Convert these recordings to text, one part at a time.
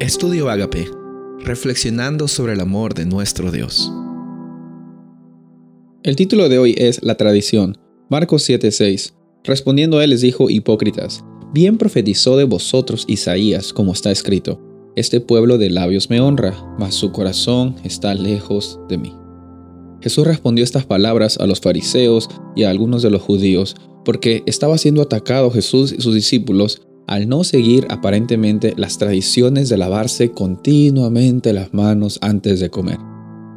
Estudio Agape, reflexionando sobre el amor de nuestro Dios. El título de hoy es La tradición. Marcos 7:6. Respondiendo a él les dijo, hipócritas, bien profetizó de vosotros Isaías, como está escrito, este pueblo de labios me honra, mas su corazón está lejos de mí. Jesús respondió estas palabras a los fariseos y a algunos de los judíos, porque estaba siendo atacado Jesús y sus discípulos al no seguir aparentemente las tradiciones de lavarse continuamente las manos antes de comer.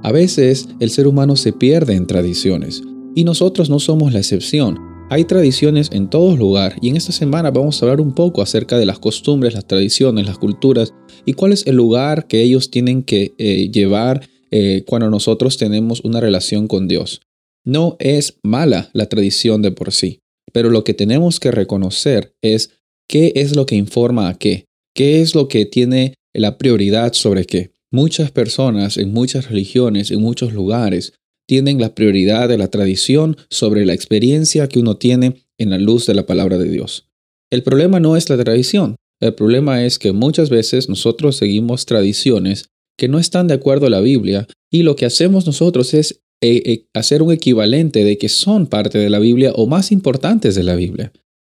A veces el ser humano se pierde en tradiciones y nosotros no somos la excepción. Hay tradiciones en todo lugar y en esta semana vamos a hablar un poco acerca de las costumbres, las tradiciones, las culturas y cuál es el lugar que ellos tienen que eh, llevar eh, cuando nosotros tenemos una relación con Dios. No es mala la tradición de por sí, pero lo que tenemos que reconocer es ¿Qué es lo que informa a qué? ¿Qué es lo que tiene la prioridad sobre qué? Muchas personas en muchas religiones, en muchos lugares, tienen la prioridad de la tradición sobre la experiencia que uno tiene en la luz de la palabra de Dios. El problema no es la tradición, el problema es que muchas veces nosotros seguimos tradiciones que no están de acuerdo a la Biblia y lo que hacemos nosotros es eh, eh, hacer un equivalente de que son parte de la Biblia o más importantes de la Biblia.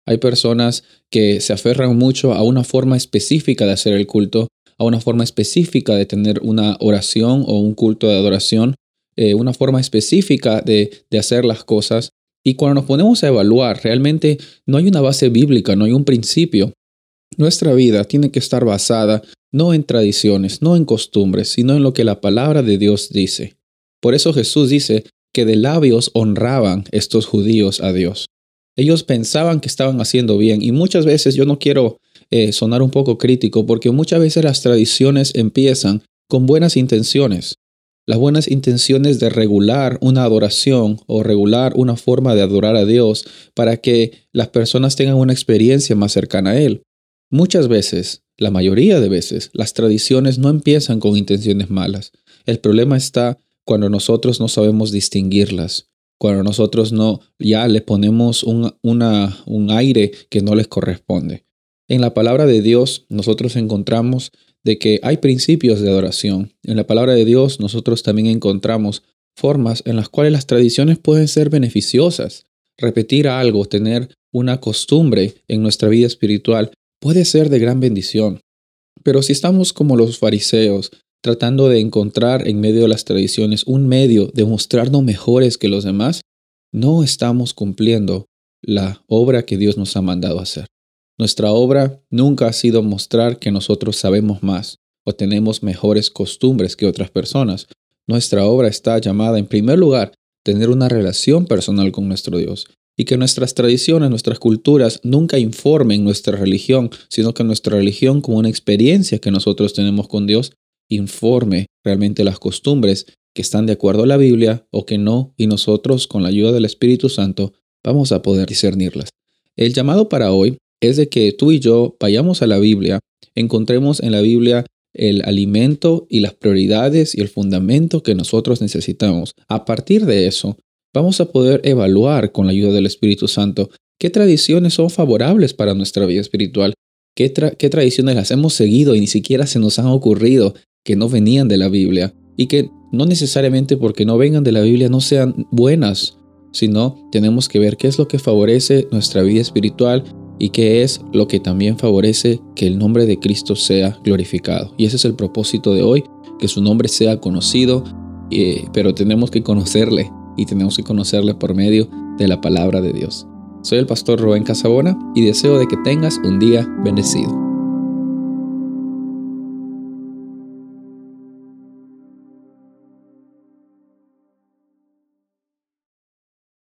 Hay personas que se aferran mucho a una forma específica de hacer el culto, a una forma específica de tener una oración o un culto de adoración, eh, una forma específica de, de hacer las cosas. Y cuando nos ponemos a evaluar, realmente no hay una base bíblica, no hay un principio. Nuestra vida tiene que estar basada no en tradiciones, no en costumbres, sino en lo que la palabra de Dios dice. Por eso Jesús dice que de labios honraban estos judíos a Dios. Ellos pensaban que estaban haciendo bien y muchas veces yo no quiero eh, sonar un poco crítico porque muchas veces las tradiciones empiezan con buenas intenciones. Las buenas intenciones de regular una adoración o regular una forma de adorar a Dios para que las personas tengan una experiencia más cercana a Él. Muchas veces, la mayoría de veces, las tradiciones no empiezan con intenciones malas. El problema está cuando nosotros no sabemos distinguirlas cuando nosotros no ya le ponemos un, un aire que no les corresponde. En la palabra de Dios nosotros encontramos de que hay principios de adoración. En la palabra de Dios nosotros también encontramos formas en las cuales las tradiciones pueden ser beneficiosas. Repetir algo, tener una costumbre en nuestra vida espiritual puede ser de gran bendición. Pero si estamos como los fariseos, tratando de encontrar en medio de las tradiciones un medio de mostrarnos mejores que los demás, no estamos cumpliendo la obra que Dios nos ha mandado hacer. Nuestra obra nunca ha sido mostrar que nosotros sabemos más o tenemos mejores costumbres que otras personas. Nuestra obra está llamada en primer lugar tener una relación personal con nuestro Dios y que nuestras tradiciones, nuestras culturas nunca informen nuestra religión, sino que nuestra religión como una experiencia que nosotros tenemos con Dios informe realmente las costumbres que están de acuerdo a la Biblia o que no, y nosotros con la ayuda del Espíritu Santo vamos a poder discernirlas. El llamado para hoy es de que tú y yo vayamos a la Biblia, encontremos en la Biblia el alimento y las prioridades y el fundamento que nosotros necesitamos. A partir de eso, vamos a poder evaluar con la ayuda del Espíritu Santo qué tradiciones son favorables para nuestra vida espiritual, qué, tradiciones las hemos seguido y ni siquiera se nos han ocurrido que no venían de la Biblia y que no necesariamente porque no vengan de la Biblia no sean buenas, sino tenemos que ver qué es lo que favorece nuestra vida espiritual y qué es lo que también favorece que el nombre de Cristo sea glorificado. Y ese es el propósito de hoy, que su nombre sea conocido, eh, pero tenemos que conocerle y tenemos que conocerle por medio de la palabra de Dios. Soy el pastor Rubén Casabona y deseo de que tengas un día bendecido.